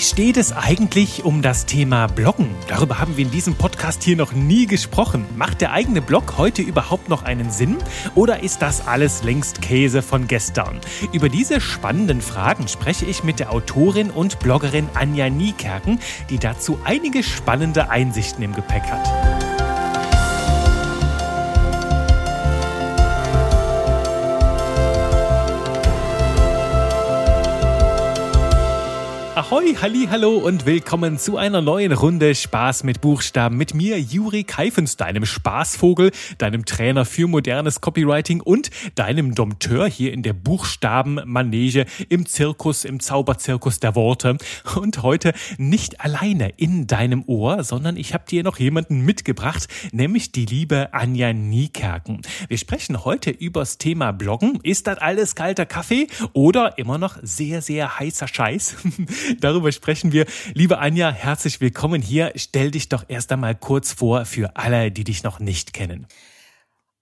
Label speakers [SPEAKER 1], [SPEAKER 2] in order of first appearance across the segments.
[SPEAKER 1] Wie steht es eigentlich um das Thema Bloggen? Darüber haben wir in diesem Podcast hier noch nie gesprochen. Macht der eigene Blog heute überhaupt noch einen Sinn? Oder ist das alles längst Käse von gestern? Über diese spannenden Fragen spreche ich mit der Autorin und Bloggerin Anja Niekerken, die dazu einige spannende Einsichten im Gepäck hat. Ahoi, halli, hallo und willkommen zu einer neuen Runde Spaß mit Buchstaben mit mir, Juri Keifens, deinem Spaßvogel, deinem Trainer für modernes Copywriting und deinem Dompteur hier in der Buchstabenmanege im Zirkus, im Zauberzirkus der Worte. Und heute nicht alleine in deinem Ohr, sondern ich habe dir noch jemanden mitgebracht, nämlich die liebe Anja Niekerken. Wir sprechen heute übers Thema Bloggen. Ist das alles kalter Kaffee oder immer noch sehr, sehr heißer Scheiß? Darüber sprechen wir. Liebe Anja, herzlich willkommen hier. Stell dich doch erst einmal kurz vor für alle, die dich noch nicht kennen.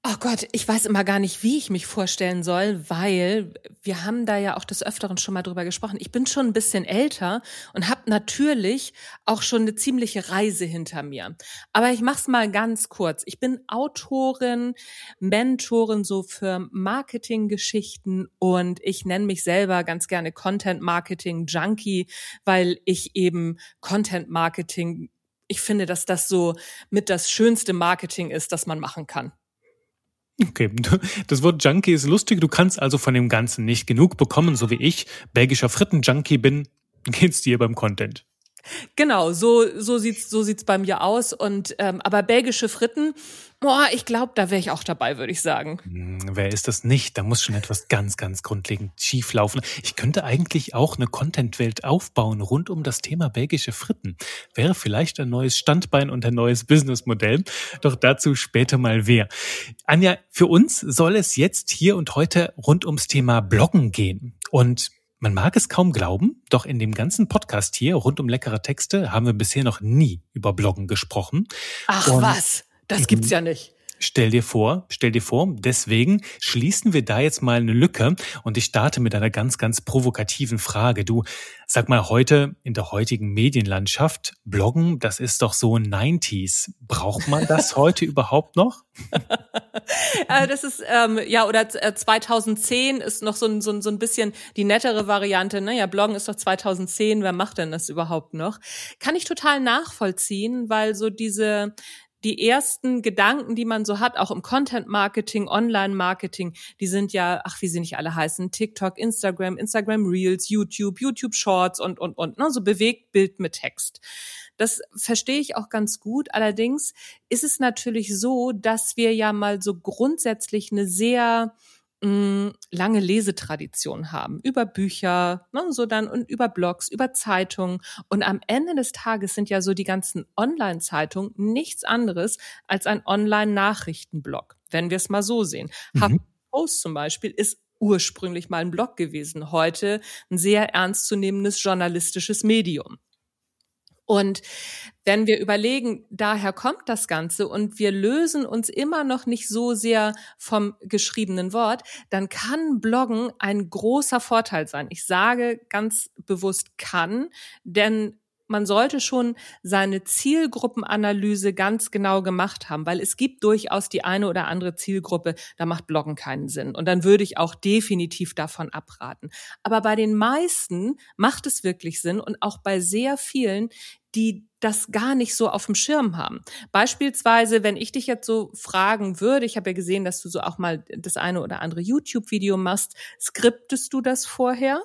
[SPEAKER 2] Oh Gott, ich weiß immer gar nicht, wie ich mich vorstellen soll, weil wir haben da ja auch des Öfteren schon mal drüber gesprochen. Ich bin schon ein bisschen älter und habe natürlich auch schon eine ziemliche Reise hinter mir. Aber ich mach's mal ganz kurz. Ich bin Autorin, Mentorin so für Marketinggeschichten und ich nenne mich selber ganz gerne Content Marketing Junkie, weil ich eben Content Marketing ich finde, dass das so mit das schönste Marketing ist, das man machen kann.
[SPEAKER 1] Okay, das Wort Junkie ist lustig. Du kannst also von dem Ganzen nicht genug bekommen, so wie ich belgischer Fritten-Junkie bin. Geht's dir beim Content?
[SPEAKER 2] Genau, so so sieht's so sieht's bei mir aus und ähm, aber belgische Fritten, boah, ich glaube, da wäre ich auch dabei, würde ich sagen.
[SPEAKER 1] Hm, wer ist das nicht? Da muss schon etwas ganz ganz grundlegend schief laufen. Ich könnte eigentlich auch eine Content-Welt aufbauen rund um das Thema belgische Fritten. Wäre vielleicht ein neues Standbein und ein neues Businessmodell, doch dazu später mal wer. Anja, für uns soll es jetzt hier und heute rund ums Thema Bloggen gehen und man mag es kaum glauben, doch in dem ganzen Podcast hier rund um leckere Texte haben wir bisher noch nie über Bloggen gesprochen.
[SPEAKER 2] Ach Und was, das gibt's ja nicht.
[SPEAKER 1] Stell dir vor, stell dir vor, deswegen schließen wir da jetzt mal eine Lücke und ich starte mit einer ganz, ganz provokativen Frage. Du, sag mal heute in der heutigen Medienlandschaft, Bloggen, das ist doch so 90s. Braucht man das heute überhaupt noch?
[SPEAKER 2] Äh, das ist, ähm, ja, oder 2010 äh, ist noch so ein, so, ein, so ein bisschen die nettere Variante. Ne? Ja, Bloggen ist doch 2010, wer macht denn das überhaupt noch? Kann ich total nachvollziehen, weil so diese die ersten Gedanken, die man so hat, auch im Content Marketing, Online Marketing, die sind ja, ach, wie sie nicht alle heißen, TikTok, Instagram, Instagram Reels, YouTube, YouTube Shorts und, und, und, ne, so bewegt Bild mit Text. Das verstehe ich auch ganz gut. Allerdings ist es natürlich so, dass wir ja mal so grundsätzlich eine sehr mh, lange Lesetradition haben über Bücher, ne, so dann und über Blogs, über Zeitungen und am Ende des Tages sind ja so die ganzen Online-Zeitungen nichts anderes als ein Online-Nachrichtenblog, wenn wir es mal so sehen. Mhm. Post zum Beispiel ist ursprünglich mal ein Blog gewesen, heute ein sehr ernstzunehmendes journalistisches Medium. Und wenn wir überlegen, daher kommt das Ganze und wir lösen uns immer noch nicht so sehr vom geschriebenen Wort, dann kann Bloggen ein großer Vorteil sein. Ich sage ganz bewusst kann, denn man sollte schon seine Zielgruppenanalyse ganz genau gemacht haben, weil es gibt durchaus die eine oder andere Zielgruppe, da macht Bloggen keinen Sinn. Und dann würde ich auch definitiv davon abraten. Aber bei den meisten macht es wirklich Sinn und auch bei sehr vielen, die das gar nicht so auf dem Schirm haben. Beispielsweise, wenn ich dich jetzt so fragen würde, ich habe ja gesehen, dass du so auch mal das eine oder andere YouTube-Video machst, skriptest du das vorher?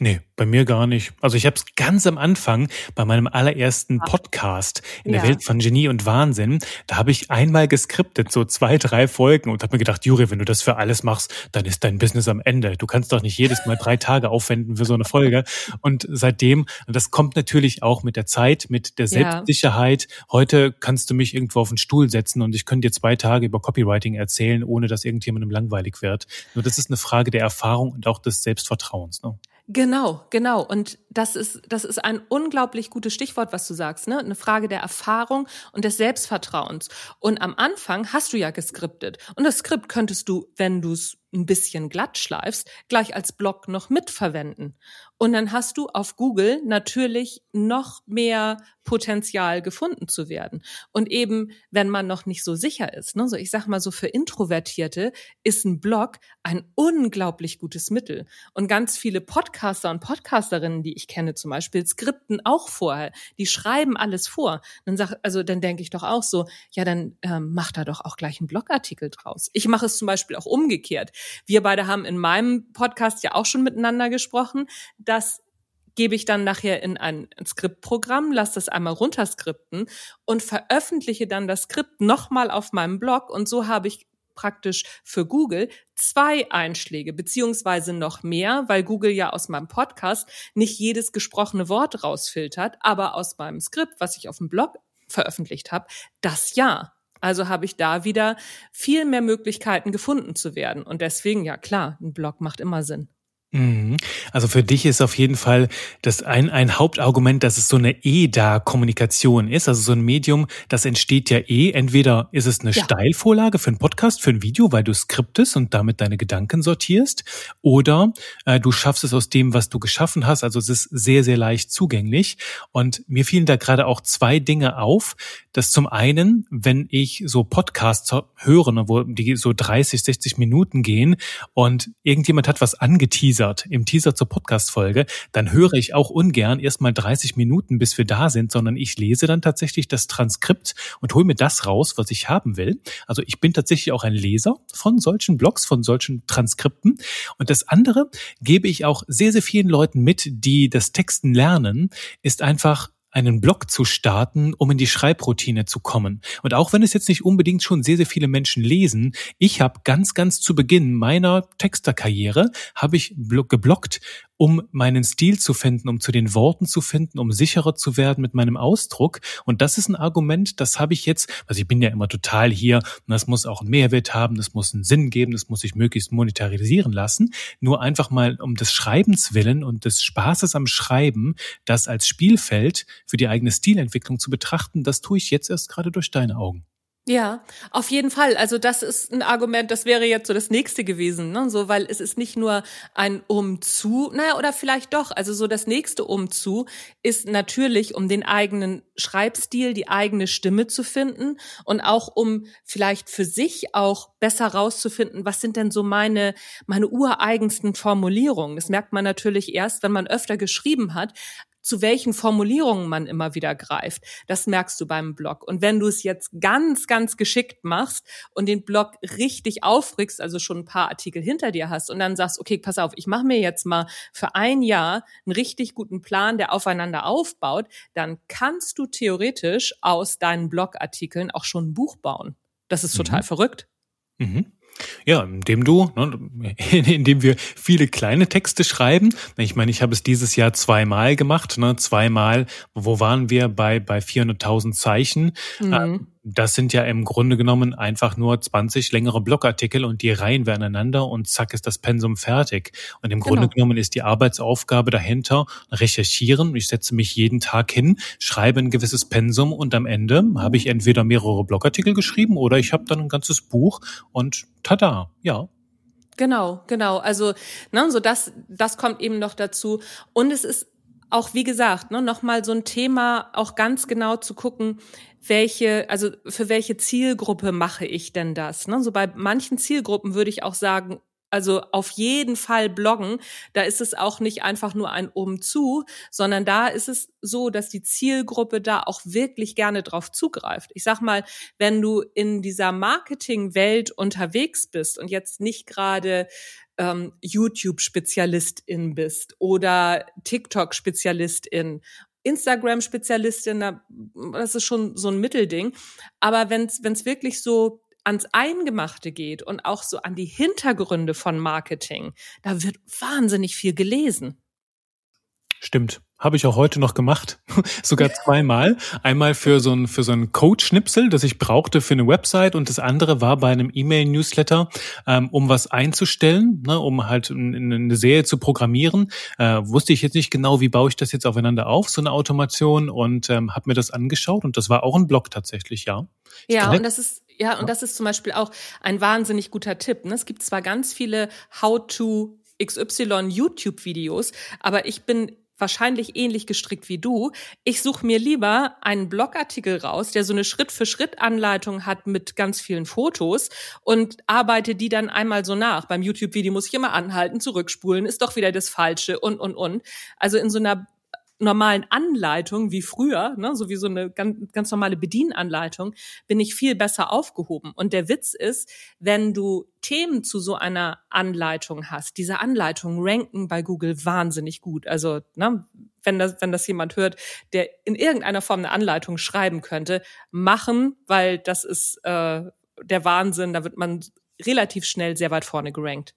[SPEAKER 1] Nee, bei mir gar nicht. Also ich habe es ganz am Anfang bei meinem allerersten Podcast in der ja. Welt von Genie und Wahnsinn. Da habe ich einmal geskriptet, so zwei, drei Folgen und habe mir gedacht, Juri, wenn du das für alles machst, dann ist dein Business am Ende. Du kannst doch nicht jedes Mal drei Tage aufwenden für so eine Folge. Und seitdem, und das kommt natürlich auch mit der Zeit, mit der Selbstsicherheit. Ja. Heute kannst du mich irgendwo auf den Stuhl setzen und ich könnte dir zwei Tage über Copywriting erzählen, ohne dass irgendjemandem langweilig wird. Nur das ist eine Frage der Erfahrung und auch des Selbstvertrauens. Ne?
[SPEAKER 2] Genau, genau. Und das ist, das ist ein unglaublich gutes Stichwort, was du sagst, ne? Eine Frage der Erfahrung und des Selbstvertrauens. Und am Anfang hast du ja geskriptet. Und das Skript könntest du, wenn du es ein bisschen glatt schleifst, gleich als Blog noch mitverwenden. Und dann hast du auf Google natürlich noch mehr Potenzial gefunden zu werden. Und eben, wenn man noch nicht so sicher ist, ne, so ich sag mal so für Introvertierte ist ein Blog ein unglaublich gutes Mittel. Und ganz viele Podcaster und Podcasterinnen, die ich kenne zum Beispiel, skripten auch vorher. Die schreiben alles vor. Dann sag, also dann denke ich doch auch so, ja, dann ähm, mach da doch auch gleich einen Blogartikel draus. Ich mache es zum Beispiel auch umgekehrt. Wir beide haben in meinem Podcast ja auch schon miteinander gesprochen, dass gebe ich dann nachher in ein Skriptprogramm, lasse das einmal runterskripten und veröffentliche dann das Skript nochmal auf meinem Blog und so habe ich praktisch für Google zwei Einschläge beziehungsweise noch mehr, weil Google ja aus meinem Podcast nicht jedes gesprochene Wort rausfiltert, aber aus meinem Skript, was ich auf dem Blog veröffentlicht habe, das ja. Also habe ich da wieder viel mehr Möglichkeiten gefunden zu werden. Und deswegen, ja klar, ein Blog macht immer Sinn.
[SPEAKER 1] Mhm. Also für dich ist auf jeden Fall das ein, ein Hauptargument, dass es so eine EDA-Kommunikation ist, also so ein Medium, das entsteht ja eh. Entweder ist es eine ja. Steilvorlage für einen Podcast, für ein Video, weil du skriptest und damit deine Gedanken sortierst, oder äh, du schaffst es aus dem, was du geschaffen hast. Also es ist sehr, sehr leicht zugänglich. Und mir fielen da gerade auch zwei Dinge auf. Das zum einen, wenn ich so Podcasts höre, ne, wo die so 30, 60 Minuten gehen und irgendjemand hat was angeteasert, teasert, im Teaser zur Podcast-Folge, dann höre ich auch ungern erstmal 30 Minuten, bis wir da sind, sondern ich lese dann tatsächlich das Transkript und hole mir das raus, was ich haben will. Also ich bin tatsächlich auch ein Leser von solchen Blogs, von solchen Transkripten. Und das andere gebe ich auch sehr, sehr vielen Leuten mit, die das Texten lernen, ist einfach einen Blog zu starten, um in die Schreibroutine zu kommen. Und auch wenn es jetzt nicht unbedingt schon sehr, sehr viele Menschen lesen, ich habe ganz, ganz zu Beginn meiner Texterkarriere, habe ich geblockt um meinen Stil zu finden, um zu den Worten zu finden, um sicherer zu werden mit meinem Ausdruck. Und das ist ein Argument, das habe ich jetzt, also ich bin ja immer total hier, und das muss auch einen Mehrwert haben, das muss einen Sinn geben, das muss sich möglichst monetarisieren lassen. Nur einfach mal um des Schreibens willen und des Spaßes am Schreiben, das als Spielfeld für die eigene Stilentwicklung zu betrachten, das tue ich jetzt erst gerade durch deine Augen.
[SPEAKER 2] Ja, auf jeden Fall. Also das ist ein Argument, das wäre jetzt so das nächste gewesen, ne? So, weil es ist nicht nur ein Umzu, naja, oder vielleicht doch. Also so das nächste Umzu ist natürlich, um den eigenen Schreibstil, die eigene Stimme zu finden und auch um vielleicht für sich auch besser rauszufinden, was sind denn so meine, meine ureigensten Formulierungen. Das merkt man natürlich erst, wenn man öfter geschrieben hat zu welchen Formulierungen man immer wieder greift. Das merkst du beim Blog. Und wenn du es jetzt ganz, ganz geschickt machst und den Blog richtig aufregst, also schon ein paar Artikel hinter dir hast und dann sagst, okay, pass auf, ich mache mir jetzt mal für ein Jahr einen richtig guten Plan, der aufeinander aufbaut, dann kannst du theoretisch aus deinen Blogartikeln auch schon ein Buch bauen. Das ist total mhm. verrückt.
[SPEAKER 1] Mhm. Ja, indem du, ne, indem wir viele kleine Texte schreiben. Ich meine, ich habe es dieses Jahr zweimal gemacht, ne, zweimal. Wo waren wir bei bei 400.000 Zeichen? Mhm. Das sind ja im Grunde genommen einfach nur 20 längere Blogartikel und die reihen wir aneinander und zack ist das Pensum fertig. Und im Grunde genau. genommen ist die Arbeitsaufgabe dahinter recherchieren. Ich setze mich jeden Tag hin, schreibe ein gewisses Pensum und am Ende habe ich entweder mehrere Blogartikel geschrieben oder ich habe dann ein ganzes Buch und tada, ja.
[SPEAKER 2] Genau, genau. Also, ne, so das, das kommt eben noch dazu. Und es ist auch, wie gesagt, ne, nochmal so ein Thema, auch ganz genau zu gucken, welche, also für welche Zielgruppe mache ich denn das? Ne? So bei manchen Zielgruppen würde ich auch sagen, also auf jeden Fall bloggen. Da ist es auch nicht einfach nur ein Umzu, sondern da ist es so, dass die Zielgruppe da auch wirklich gerne drauf zugreift. Ich sag mal, wenn du in dieser Marketingwelt unterwegs bist und jetzt nicht gerade ähm, YouTube-Spezialistin bist oder TikTok-Spezialistin Instagram-Spezialistin, das ist schon so ein Mittelding. Aber wenn es wirklich so ans Eingemachte geht und auch so an die Hintergründe von Marketing, da wird wahnsinnig viel gelesen.
[SPEAKER 1] Stimmt. Habe ich auch heute noch gemacht, sogar zweimal. Einmal für so ein für so ein Code-Schnipsel, das ich brauchte für eine Website, und das andere war bei einem E-Mail-Newsletter, ähm, um was einzustellen, ne, um halt eine Serie zu programmieren. Äh, wusste ich jetzt nicht genau, wie baue ich das jetzt aufeinander auf, so eine Automation, und ähm, habe mir das angeschaut, und das war auch ein Blog tatsächlich, ja.
[SPEAKER 2] Ich ja, und das ist ja, und das ist zum Beispiel auch ein wahnsinnig guter Tipp. Ne? Es gibt zwar ganz viele How-to XY YouTube-Videos, aber ich bin wahrscheinlich ähnlich gestrickt wie du. Ich suche mir lieber einen Blogartikel raus, der so eine Schritt-für-Schritt-Anleitung hat mit ganz vielen Fotos und arbeite die dann einmal so nach. Beim YouTube-Video muss ich immer anhalten, zurückspulen, ist doch wieder das Falsche und, und, und. Also in so einer normalen Anleitung wie früher, ne, so wie so eine ganz, ganz normale Bedienanleitung, bin ich viel besser aufgehoben. Und der Witz ist, wenn du Themen zu so einer Anleitung hast, diese Anleitungen ranken bei Google wahnsinnig gut. Also, ne, wenn das, wenn das jemand hört, der in irgendeiner Form eine Anleitung schreiben könnte, machen, weil das ist äh, der Wahnsinn, da wird man relativ schnell sehr weit vorne gerankt.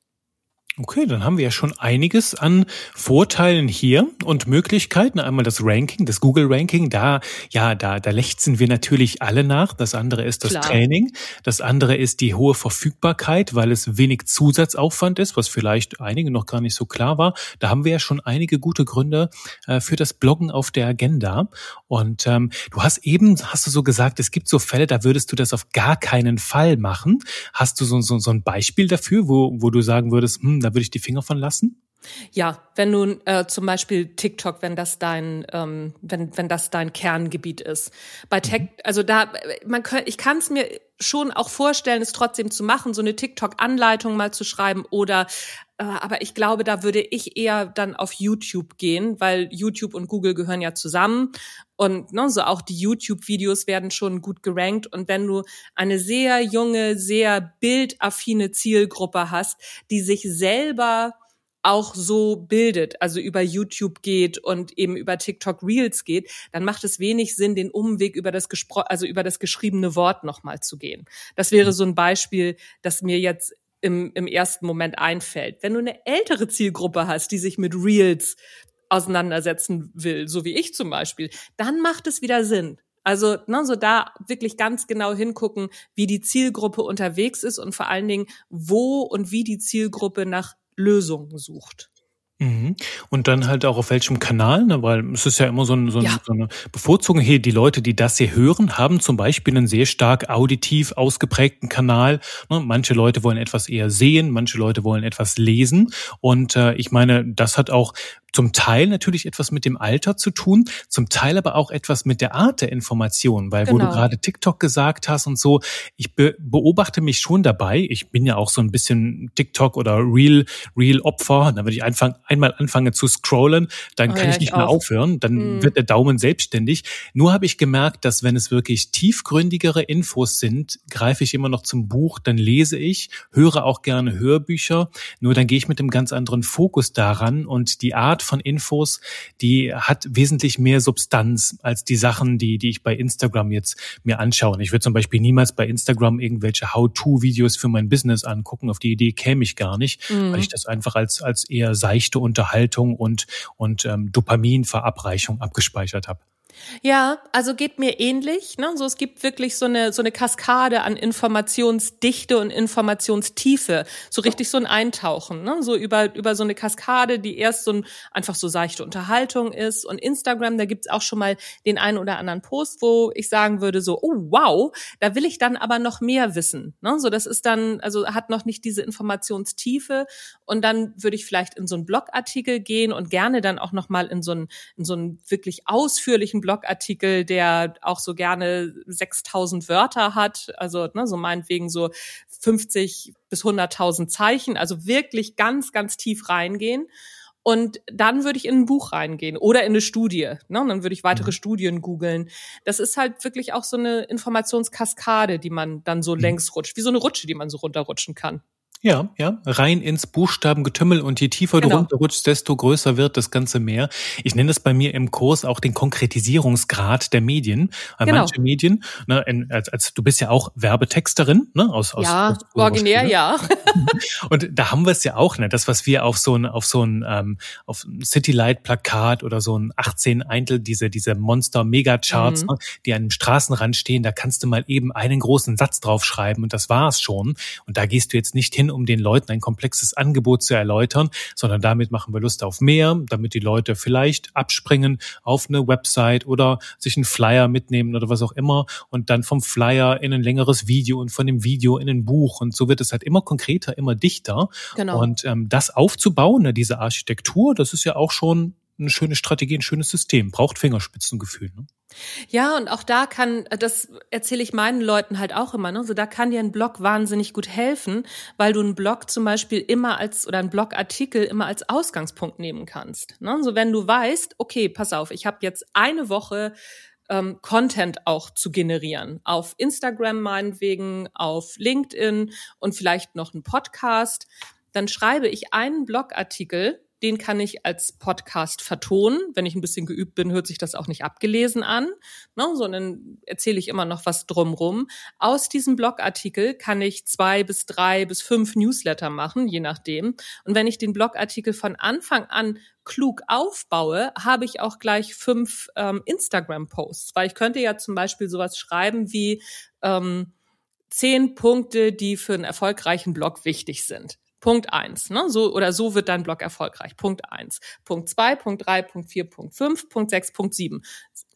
[SPEAKER 1] Okay, dann haben wir ja schon einiges an Vorteilen hier und Möglichkeiten. Einmal das Ranking, das Google Ranking, da, ja, da, da lechzen wir natürlich alle nach. Das andere ist das Klar. Training. Das andere ist die hohe Verfügbarkeit, weil es wenig Zusatzaufwand ist, was vielleicht einigen noch gar nicht so klar war. Da haben wir ja schon einige gute Gründe äh, für das Bloggen auf der Agenda. Und ähm, du hast eben, hast du so gesagt, es gibt so Fälle, da würdest du das auf gar keinen Fall machen. Hast du so, so, so ein Beispiel dafür, wo, wo du sagen würdest, hm, da würde ich die Finger von lassen?
[SPEAKER 2] Ja, wenn du äh, zum Beispiel TikTok, wenn das dein, ähm, wenn wenn das dein Kerngebiet ist. Bei Tech, mhm. also da, man kann, ich kann es mir schon auch vorstellen, es trotzdem zu machen, so eine TikTok-Anleitung mal zu schreiben oder aber ich glaube, da würde ich eher dann auf YouTube gehen, weil YouTube und Google gehören ja zusammen. Und ne, so auch die YouTube-Videos werden schon gut gerankt. Und wenn du eine sehr junge, sehr bildaffine Zielgruppe hast, die sich selber auch so bildet, also über YouTube geht und eben über TikTok Reels geht, dann macht es wenig Sinn, den Umweg über das Gespro also über das geschriebene Wort nochmal zu gehen. Das wäre so ein Beispiel, das mir jetzt im, im ersten Moment einfällt. Wenn du eine ältere Zielgruppe hast, die sich mit Reels auseinandersetzen will, so wie ich zum Beispiel, dann macht es wieder Sinn. Also ne, so da wirklich ganz genau hingucken, wie die Zielgruppe unterwegs ist und vor allen Dingen, wo und wie die Zielgruppe nach Lösungen sucht.
[SPEAKER 1] Mhm. Und dann halt auch auf welchem Kanal, ne? weil es ist ja immer so, ein, so, ja. so, eine Bevorzugung hier. Die Leute, die das hier hören, haben zum Beispiel einen sehr stark auditiv ausgeprägten Kanal. Ne? Manche Leute wollen etwas eher sehen, manche Leute wollen etwas lesen. Und äh, ich meine, das hat auch zum Teil natürlich etwas mit dem Alter zu tun, zum Teil aber auch etwas mit der Art der Information, weil genau. wo du genau. gerade TikTok gesagt hast und so, ich be beobachte mich schon dabei. Ich bin ja auch so ein bisschen TikTok oder Real Real Opfer. Dann würde ich einfach einmal anfangen zu scrollen, dann oh, kann ja, ich nicht ich mehr aufhören, dann hm. wird der Daumen selbstständig. Nur habe ich gemerkt, dass wenn es wirklich tiefgründigere Infos sind, greife ich immer noch zum Buch, dann lese ich, höre auch gerne Hörbücher. Nur dann gehe ich mit einem ganz anderen Fokus daran und die Art von Infos, die hat wesentlich mehr Substanz als die Sachen, die, die ich bei Instagram jetzt mir anschaue. Ich würde zum Beispiel niemals bei Instagram irgendwelche How-To-Videos für mein Business angucken. Auf die Idee käme ich gar nicht, mhm. weil ich das einfach als, als eher seichte Unterhaltung und, und ähm, Dopaminverabreichung abgespeichert habe.
[SPEAKER 2] Ja, also geht mir ähnlich. Ne? So, es gibt wirklich so eine, so eine Kaskade an Informationsdichte und Informationstiefe. So richtig so ein Eintauchen. Ne? So über, über so eine Kaskade, die erst so ein, einfach so seichte Unterhaltung ist. Und Instagram, da gibt's auch schon mal den einen oder anderen Post, wo ich sagen würde so, oh wow, da will ich dann aber noch mehr wissen. Ne? So, das ist dann, also hat noch nicht diese Informationstiefe. Und dann würde ich vielleicht in so einen Blogartikel gehen und gerne dann auch noch mal in so einen, in so einen wirklich ausführlichen Blogartikel, der auch so gerne 6000 Wörter hat, also ne, so meinetwegen so 50 bis 100.000 Zeichen, also wirklich ganz, ganz tief reingehen. Und dann würde ich in ein Buch reingehen oder in eine Studie. Ne? Und dann würde ich weitere mhm. Studien googeln. Das ist halt wirklich auch so eine Informationskaskade, die man dann so mhm. längs rutscht, wie so eine Rutsche, die man so runterrutschen kann.
[SPEAKER 1] Ja, ja, rein ins Buchstabengetümmel und je tiefer genau. du runterrutschst, desto größer wird das Ganze mehr. Ich nenne das bei mir im Kurs auch den Konkretisierungsgrad der Medien. Genau. Manche Medien, ne, als, als du bist ja auch Werbetexterin, ne, aus, aus
[SPEAKER 2] Ja, aus, originär, ja.
[SPEAKER 1] und da haben wir es ja auch, ne, das, was wir auf so ein, auf so ein, ähm, auf ein Citylight-Plakat oder so ein 18 Eintel, diese, diese Monster-Mega-Charts, mhm. ne, die an einem Straßenrand stehen, da kannst du mal eben einen großen Satz draufschreiben und das war's schon. Und da gehst du jetzt nicht hin um den Leuten ein komplexes Angebot zu erläutern, sondern damit machen wir Lust auf mehr, damit die Leute vielleicht abspringen auf eine Website oder sich einen Flyer mitnehmen oder was auch immer und dann vom Flyer in ein längeres Video und von dem Video in ein Buch und so wird es halt immer konkreter, immer dichter. Genau. Und ähm, das aufzubauen, ne, diese Architektur, das ist ja auch schon eine schöne Strategie, ein schönes System. Braucht Fingerspitzengefühl. Ne?
[SPEAKER 2] Ja, und auch da kann, das erzähle ich meinen Leuten halt auch immer, ne? So, da kann dir ein Blog wahnsinnig gut helfen, weil du einen Blog zum Beispiel immer als, oder einen Blogartikel immer als Ausgangspunkt nehmen kannst. Ne? So, wenn du weißt, okay, pass auf, ich habe jetzt eine Woche ähm, Content auch zu generieren. Auf Instagram meinetwegen, auf LinkedIn und vielleicht noch einen Podcast. Dann schreibe ich einen Blogartikel den kann ich als Podcast vertonen. Wenn ich ein bisschen geübt bin, hört sich das auch nicht abgelesen an, ne, sondern erzähle ich immer noch was drumrum. Aus diesem Blogartikel kann ich zwei bis drei bis fünf Newsletter machen, je nachdem. Und wenn ich den Blogartikel von Anfang an klug aufbaue, habe ich auch gleich fünf ähm, Instagram-Posts, weil ich könnte ja zum Beispiel sowas schreiben wie ähm, zehn Punkte, die für einen erfolgreichen Blog wichtig sind. Punkt eins, ne? So oder so wird dein Blog erfolgreich. Punkt eins, Punkt zwei, Punkt drei, Punkt vier, Punkt fünf, Punkt sechs, Punkt sieben.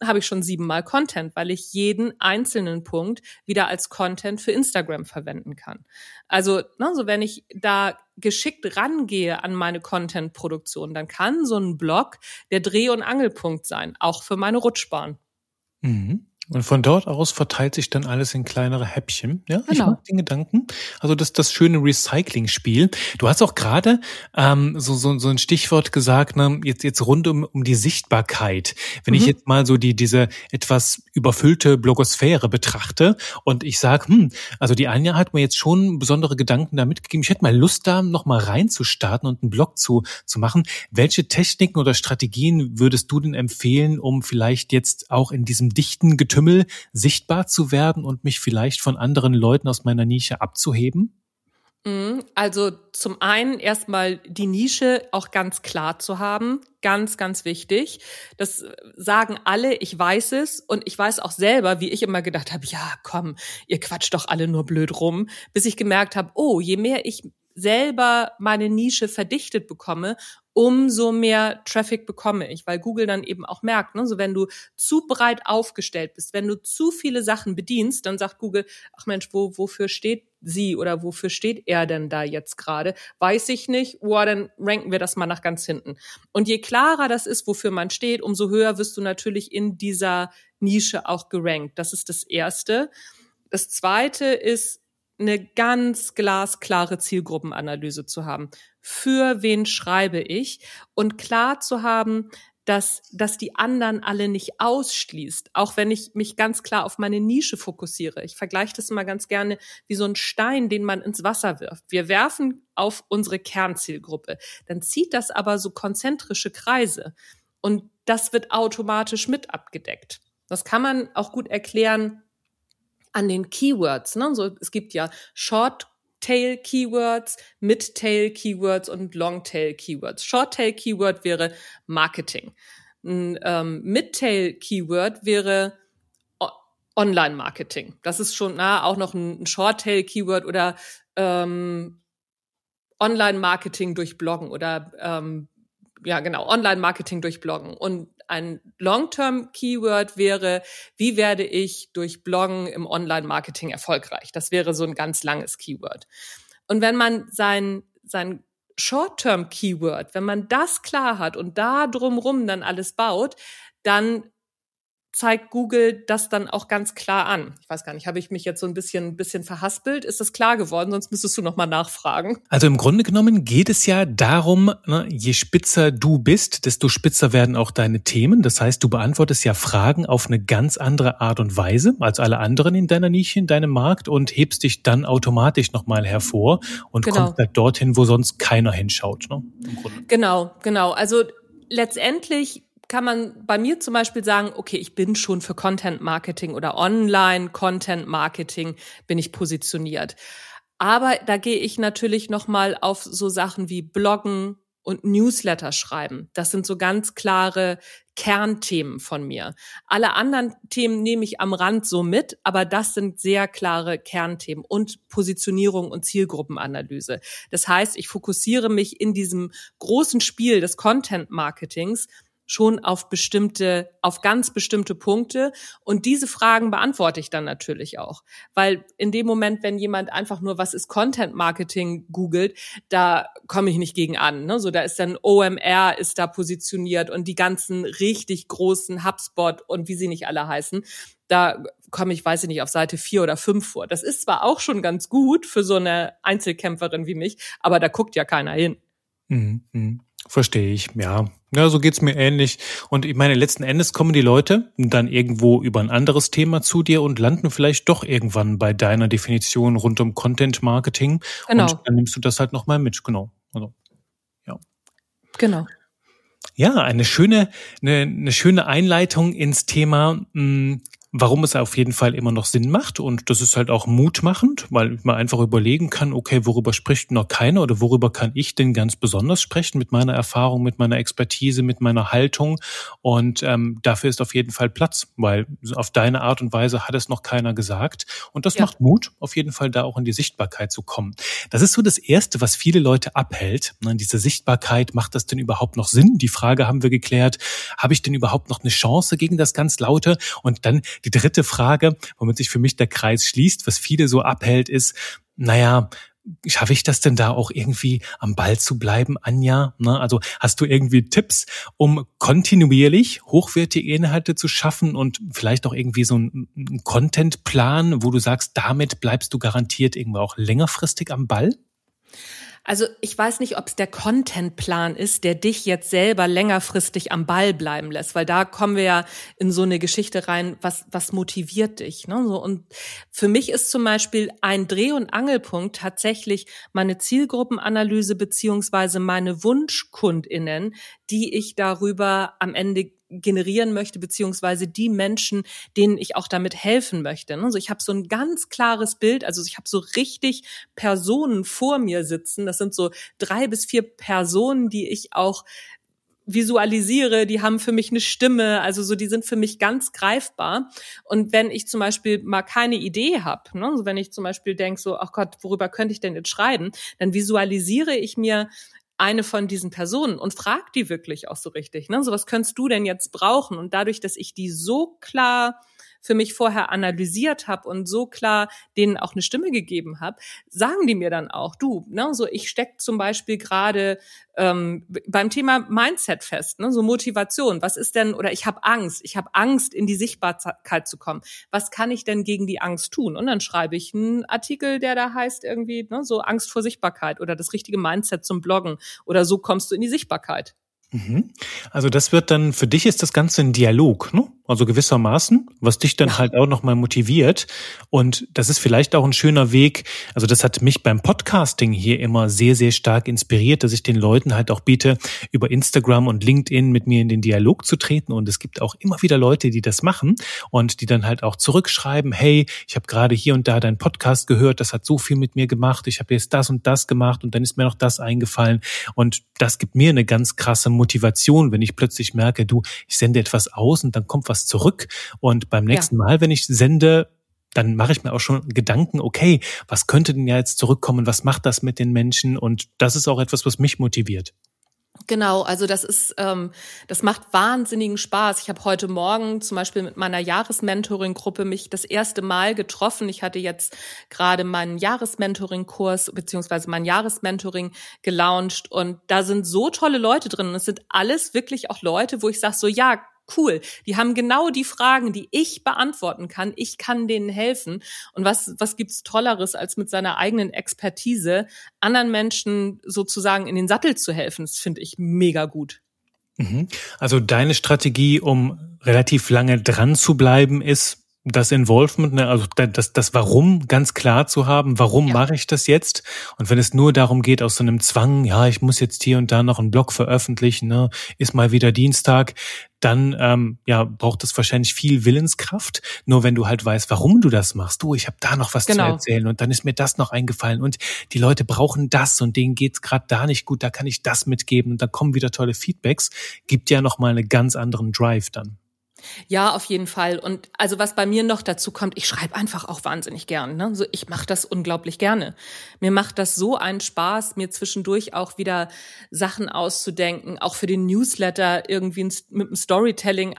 [SPEAKER 2] Habe ich schon siebenmal Content, weil ich jeden einzelnen Punkt wieder als Content für Instagram verwenden kann. Also, ne, so wenn ich da geschickt rangehe an meine Content-Produktion, dann kann so ein Blog der Dreh- und Angelpunkt sein, auch für meine Rutschbahn.
[SPEAKER 1] Mhm. Und von dort aus verteilt sich dann alles in kleinere Häppchen. Ja, genau. ich mag den Gedanken. Also das das schöne Recycling-Spiel. Du hast auch gerade ähm, so, so so ein Stichwort gesagt, ne, jetzt jetzt rund um um die Sichtbarkeit. Wenn mhm. ich jetzt mal so die diese etwas überfüllte Blogosphäre betrachte und ich sage, hm, also die Anja hat mir jetzt schon besondere Gedanken da mitgegeben. Ich hätte mal Lust da noch mal reinzustarten und einen Blog zu zu machen. Welche Techniken oder Strategien würdest du denn empfehlen, um vielleicht jetzt auch in diesem dichten Getümmel sichtbar zu werden und mich vielleicht von anderen Leuten aus meiner Nische abzuheben?
[SPEAKER 2] Mhm. Also zum einen erstmal die Nische auch ganz klar zu haben, ganz, ganz wichtig. Das sagen alle, ich weiß es und ich weiß auch selber, wie ich immer gedacht habe, ja, komm, ihr quatscht doch alle nur blöd rum, bis ich gemerkt habe, oh, je mehr ich selber meine Nische verdichtet bekomme, umso mehr Traffic bekomme ich, weil Google dann eben auch merkt, ne, so wenn du zu breit aufgestellt bist, wenn du zu viele Sachen bedienst, dann sagt Google, ach Mensch, wo, wofür steht sie oder wofür steht er denn da jetzt gerade? Weiß ich nicht. Oh, dann ranken wir das mal nach ganz hinten. Und je klarer das ist, wofür man steht, umso höher wirst du natürlich in dieser Nische auch gerankt. Das ist das Erste. Das Zweite ist, eine ganz glasklare Zielgruppenanalyse zu haben. Für wen schreibe ich? Und klar zu haben, dass, dass die anderen alle nicht ausschließt, auch wenn ich mich ganz klar auf meine Nische fokussiere. Ich vergleiche das immer ganz gerne wie so ein Stein, den man ins Wasser wirft. Wir werfen auf unsere Kernzielgruppe. Dann zieht das aber so konzentrische Kreise. Und das wird automatisch mit abgedeckt. Das kann man auch gut erklären an den Keywords. Ne? So, es gibt ja Short Tail Keywords, Mid-Tail Keywords und Long-Tail Keywords. Short-Tail Keyword wäre Marketing. Ein ähm, Mid-Tail Keyword wäre Online-Marketing. Das ist schon na, auch noch ein, ein Short-Tail Keyword oder ähm, Online-Marketing durch Bloggen oder ähm, ja genau, Online-Marketing durch Bloggen. Und ein Long-Term-Keyword wäre, wie werde ich durch Bloggen im Online-Marketing erfolgreich? Das wäre so ein ganz langes Keyword. Und wenn man sein, sein Short-Term-Keyword, wenn man das klar hat und da drumrum dann alles baut, dann zeigt Google das dann auch ganz klar an. Ich weiß gar nicht, habe ich mich jetzt so ein bisschen, bisschen verhaspelt? Ist das klar geworden? Sonst müsstest du noch mal nachfragen.
[SPEAKER 1] Also im Grunde genommen geht es ja darum, ne, je spitzer du bist, desto spitzer werden auch deine Themen. Das heißt, du beantwortest ja Fragen auf eine ganz andere Art und Weise als alle anderen in deiner Nische, in deinem Markt und hebst dich dann automatisch noch mal hervor und genau. kommst halt dorthin, wo sonst keiner hinschaut. Ne?
[SPEAKER 2] Genau, genau. Also letztendlich kann man bei mir zum Beispiel sagen, okay, ich bin schon für Content Marketing oder Online Content Marketing bin ich positioniert. Aber da gehe ich natürlich noch mal auf so Sachen wie Bloggen, und Newsletter schreiben. Das sind so ganz klare Kernthemen von mir. Alle anderen Themen nehme ich am Rand so mit, aber das sind sehr klare Kernthemen und Positionierung und Zielgruppenanalyse. Das heißt, ich fokussiere mich in diesem großen Spiel des Content Marketings schon auf bestimmte, auf ganz bestimmte Punkte. Und diese Fragen beantworte ich dann natürlich auch. Weil in dem Moment, wenn jemand einfach nur, was ist Content Marketing googelt, da komme ich nicht gegen an. Ne? So, da ist dann OMR ist da positioniert und die ganzen richtig großen HubSpot und wie sie nicht alle heißen. Da komme ich, weiß ich nicht, auf Seite vier oder fünf vor. Das ist zwar auch schon ganz gut für so eine Einzelkämpferin wie mich, aber da guckt ja keiner hin.
[SPEAKER 1] Mhm. Verstehe ich, ja. Ja, so geht's mir ähnlich. Und ich meine, letzten Endes kommen die Leute dann irgendwo über ein anderes Thema zu dir und landen vielleicht doch irgendwann bei deiner Definition rund um Content Marketing. Genau. Und dann nimmst du das halt nochmal mit, genau. Also,
[SPEAKER 2] ja. Genau.
[SPEAKER 1] Ja, eine schöne, eine, eine schöne Einleitung ins Thema mh, hm, warum es auf jeden Fall immer noch Sinn macht und das ist halt auch mutmachend, weil man einfach überlegen kann, okay, worüber spricht noch keiner oder worüber kann ich denn ganz besonders sprechen mit meiner Erfahrung, mit meiner Expertise, mit meiner Haltung und ähm, dafür ist auf jeden Fall Platz, weil auf deine Art und Weise hat es noch keiner gesagt und das ja. macht Mut, auf jeden Fall da auch in die Sichtbarkeit zu kommen. Das ist so das Erste, was viele Leute abhält, ne, diese Sichtbarkeit, macht das denn überhaupt noch Sinn? Die Frage haben wir geklärt, habe ich denn überhaupt noch eine Chance gegen das ganz Laute? Und dann die dritte Frage, womit sich für mich der Kreis schließt, was viele so abhält, ist, naja, schaffe ich das denn da auch irgendwie am Ball zu bleiben, Anja? Ne? Also hast du irgendwie Tipps, um kontinuierlich hochwertige Inhalte zu schaffen und vielleicht auch irgendwie so einen Contentplan, wo du sagst, damit bleibst du garantiert irgendwie auch längerfristig am Ball?
[SPEAKER 2] Also ich weiß nicht, ob es der Contentplan ist, der dich jetzt selber längerfristig am Ball bleiben lässt, weil da kommen wir ja in so eine Geschichte rein, was, was motiviert dich. Ne? So, und für mich ist zum Beispiel ein Dreh- und Angelpunkt tatsächlich meine Zielgruppenanalyse beziehungsweise meine WunschkundInnen, die ich darüber am Ende generieren möchte, beziehungsweise die Menschen, denen ich auch damit helfen möchte. Also ich habe so ein ganz klares Bild, also ich habe so richtig Personen vor mir sitzen. Das sind so drei bis vier Personen, die ich auch visualisiere, die haben für mich eine Stimme, also so, die sind für mich ganz greifbar. Und wenn ich zum Beispiel mal keine Idee habe, ne, also wenn ich zum Beispiel denke, so, ach Gott, worüber könnte ich denn jetzt schreiben, dann visualisiere ich mir eine von diesen Personen und frag die wirklich auch so richtig. Ne? So was könntest du denn jetzt brauchen? Und dadurch, dass ich die so klar für mich vorher analysiert habe und so klar denen auch eine Stimme gegeben habe, sagen die mir dann auch, du, ne, so ich steck zum Beispiel gerade ähm, beim Thema Mindset fest, ne, so Motivation. Was ist denn, oder ich habe Angst, ich habe Angst, in die Sichtbarkeit zu kommen. Was kann ich denn gegen die Angst tun? Und dann schreibe ich einen Artikel, der da heißt irgendwie, ne, so Angst vor Sichtbarkeit oder das richtige Mindset zum Bloggen oder so kommst du in die Sichtbarkeit.
[SPEAKER 1] Mhm. Also das wird dann, für dich ist das Ganze ein Dialog, ne? Also gewissermaßen, was dich dann ja. halt auch nochmal motiviert. Und das ist vielleicht auch ein schöner Weg. Also das hat mich beim Podcasting hier immer sehr, sehr stark inspiriert, dass ich den Leuten halt auch biete, über Instagram und LinkedIn mit mir in den Dialog zu treten. Und es gibt auch immer wieder Leute, die das machen und die dann halt auch zurückschreiben, hey, ich habe gerade hier und da deinen Podcast gehört, das hat so viel mit mir gemacht, ich habe jetzt das und das gemacht und dann ist mir noch das eingefallen. Und das gibt mir eine ganz krasse Motivation, wenn ich plötzlich merke, du, ich sende etwas aus und dann kommt was zurück. Und beim nächsten ja. Mal, wenn ich sende, dann mache ich mir auch schon Gedanken, okay, was könnte denn ja jetzt zurückkommen? Was macht das mit den Menschen? Und das ist auch etwas, was mich motiviert.
[SPEAKER 2] Genau, also das ist, ähm, das macht wahnsinnigen Spaß. Ich habe heute Morgen zum Beispiel mit meiner Jahresmentoring-Gruppe mich das erste Mal getroffen. Ich hatte jetzt gerade meinen Jahresmentoring-Kurs beziehungsweise mein Jahresmentoring gelauncht und da sind so tolle Leute drin. Und es sind alles wirklich auch Leute, wo ich sage so, ja, cool. Die haben genau die Fragen, die ich beantworten kann. Ich kann denen helfen. Und was, was gibt's Tolleres, als mit seiner eigenen Expertise anderen Menschen sozusagen in den Sattel zu helfen? Das finde ich mega gut.
[SPEAKER 1] Mhm. Also deine Strategie, um relativ lange dran zu bleiben, ist, das Involvement, ne, also das, das Warum ganz klar zu haben, warum ja. mache ich das jetzt? Und wenn es nur darum geht, aus so einem Zwang, ja, ich muss jetzt hier und da noch einen Blog veröffentlichen, ne, ist mal wieder Dienstag, dann ähm, ja braucht es wahrscheinlich viel Willenskraft. Nur wenn du halt weißt, warum du das machst, du, ich habe da noch was genau. zu erzählen und dann ist mir das noch eingefallen und die Leute brauchen das und denen geht's gerade da nicht gut, da kann ich das mitgeben und dann kommen wieder tolle Feedbacks, gibt ja noch mal einen ganz anderen Drive dann.
[SPEAKER 2] Ja, auf jeden Fall. Und also was bei mir noch dazu kommt, ich schreibe einfach auch wahnsinnig gern. Ne? So, ich mache das unglaublich gerne. Mir macht das so einen Spaß, mir zwischendurch auch wieder Sachen auszudenken, auch für den Newsletter irgendwie mit dem Storytelling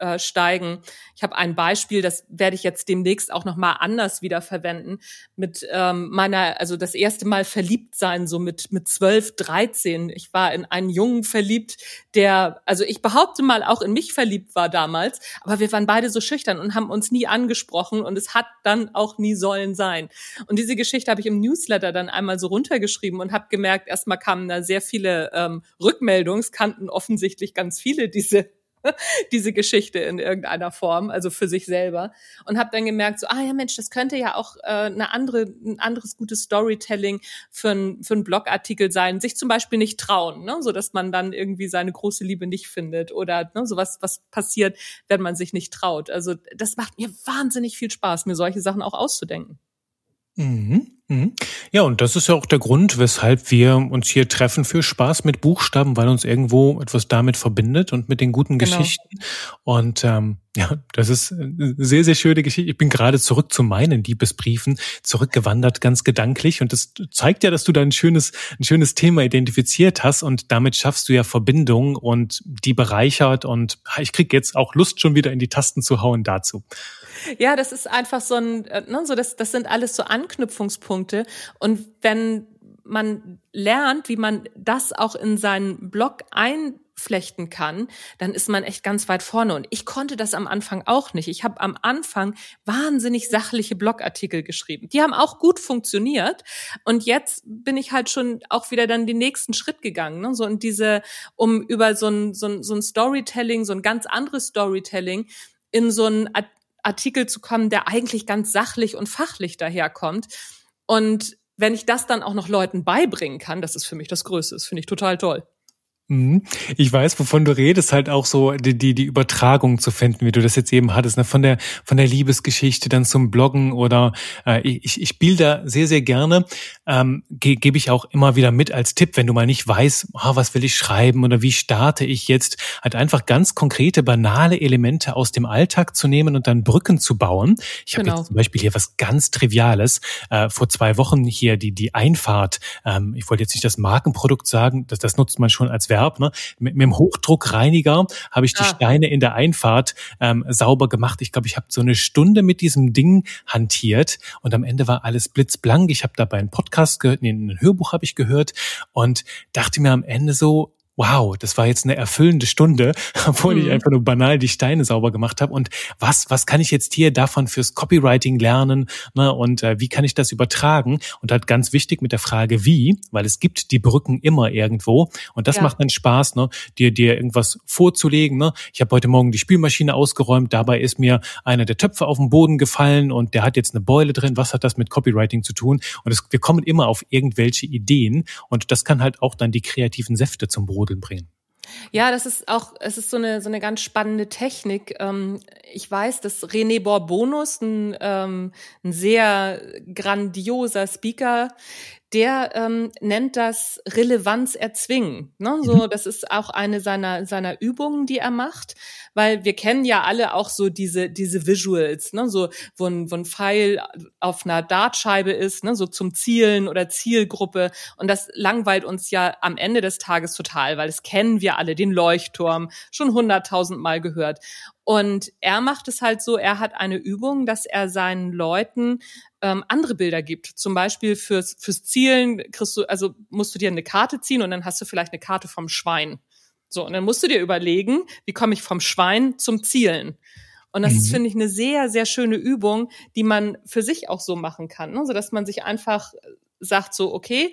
[SPEAKER 2] einzusteigen. Ich habe ein Beispiel, das werde ich jetzt demnächst auch noch mal anders wieder verwenden mit ähm, meiner, also das erste Mal verliebt sein, so mit mit zwölf, dreizehn. Ich war in einen Jungen verliebt, der, also ich behaupte mal auch in mich verliebt war da damals, aber wir waren beide so schüchtern und haben uns nie angesprochen und es hat dann auch nie sollen sein. Und diese Geschichte habe ich im Newsletter dann einmal so runtergeschrieben und habe gemerkt, erstmal kamen da sehr viele ähm, Rückmeldungen, es kannten offensichtlich ganz viele diese diese Geschichte in irgendeiner Form, also für sich selber. Und habe dann gemerkt, so, ah ja Mensch, das könnte ja auch äh, eine andere, ein anderes gutes Storytelling für, ein, für einen Blogartikel sein. Sich zum Beispiel nicht trauen, ne? so dass man dann irgendwie seine große Liebe nicht findet oder ne, sowas, was passiert, wenn man sich nicht traut. Also das macht mir wahnsinnig viel Spaß, mir solche Sachen auch auszudenken.
[SPEAKER 1] Mhm. Mhm. Ja, und das ist ja auch der Grund, weshalb wir uns hier treffen für Spaß mit Buchstaben, weil uns irgendwo etwas damit verbindet und mit den guten genau. Geschichten. Und ähm, ja, das ist eine sehr, sehr schöne Geschichte. Ich bin gerade zurück zu meinen Liebesbriefen zurückgewandert, ganz gedanklich. Und das zeigt ja, dass du da ein schönes, ein schönes Thema identifiziert hast und damit schaffst du ja Verbindung und die bereichert. Und ich krieg jetzt auch Lust, schon wieder in die Tasten zu hauen dazu.
[SPEAKER 2] Ja, das ist einfach so ein, äh, ne, so das, das sind alles so Anknüpfungspunkte. Und wenn man lernt, wie man das auch in seinen Blog einflechten kann, dann ist man echt ganz weit vorne. Und ich konnte das am Anfang auch nicht. Ich habe am Anfang wahnsinnig sachliche Blogartikel geschrieben. Die haben auch gut funktioniert. Und jetzt bin ich halt schon auch wieder dann den nächsten Schritt gegangen. Ne? So und diese, um über so ein, so ein, so ein Storytelling, so ein ganz anderes Storytelling in so ein Artikel zu kommen, der eigentlich ganz sachlich und fachlich daherkommt. Und wenn ich das dann auch noch Leuten beibringen kann, das ist für mich das Größte. Das finde ich total toll.
[SPEAKER 1] Mhm. Ich weiß, wovon du redest, halt auch so die, die, die Übertragung zu finden, wie du das jetzt eben hattest, ne? von der, von der Liebesgeschichte dann zum Bloggen oder äh, ich, ich spiele da sehr, sehr gerne, ähm, ge gebe ich auch immer wieder mit als Tipp, wenn du mal nicht weißt, oh, was will ich schreiben oder wie starte ich jetzt, halt einfach ganz konkrete, banale Elemente aus dem Alltag zu nehmen und dann Brücken zu bauen. Ich habe genau. jetzt zum Beispiel hier was ganz Triviales, äh, vor zwei Wochen hier die, die Einfahrt, ähm, ich wollte jetzt nicht das Markenprodukt sagen, das, das nutzt man schon als Verb. Ne? Mit, mit dem Hochdruckreiniger habe ich die ah. Steine in der Einfahrt ähm, sauber gemacht. Ich glaube, ich habe so eine Stunde mit diesem Ding hantiert und am Ende war alles blitzblank. Ich habe dabei einen Podcast gehört, nee, ein Hörbuch habe ich gehört und dachte mir am Ende so, wow, das war jetzt eine erfüllende Stunde, obwohl mhm. ich einfach nur banal die Steine sauber gemacht habe. Und was, was kann ich jetzt hier davon fürs Copywriting lernen? Ne? Und äh, wie kann ich das übertragen? Und halt ganz wichtig mit der Frage, wie, weil es gibt die Brücken immer irgendwo. Und das ja. macht dann Spaß, ne? dir, dir irgendwas vorzulegen. Ne? Ich habe heute Morgen die Spülmaschine ausgeräumt, dabei ist mir einer der Töpfe auf den Boden gefallen und der hat jetzt eine Beule drin. Was hat das mit Copywriting zu tun? Und es, wir kommen immer auf irgendwelche Ideen. Und das kann halt auch dann die kreativen Säfte zum Brot Brodeln bringen.
[SPEAKER 2] Ja, das ist auch, es ist so eine, so eine ganz spannende Technik. Ähm, ich weiß, dass René Borbonus, ein, ähm, ein sehr grandioser Speaker, der ähm, nennt das Relevanz erzwingen. Ne? So, mhm. das ist auch eine seiner seiner Übungen, die er macht, weil wir kennen ja alle auch so diese diese Visuals, ne? so wo ein, wo ein Pfeil auf einer Dartscheibe ist, ne? so zum Zielen oder Zielgruppe und das langweilt uns ja am Ende des Tages total, weil das kennen wir alle, den Leuchtturm schon hunderttausend Mal gehört. Und er macht es halt so, er hat eine Übung, dass er seinen Leuten ähm, andere Bilder gibt. Zum Beispiel fürs, fürs Zielen kriegst du, also musst du dir eine Karte ziehen und dann hast du vielleicht eine Karte vom Schwein. So, und dann musst du dir überlegen, wie komme ich vom Schwein zum Zielen? Und das mhm. ist, finde ich, eine sehr, sehr schöne Übung, die man für sich auch so machen kann. Ne? So dass man sich einfach sagt, so, okay,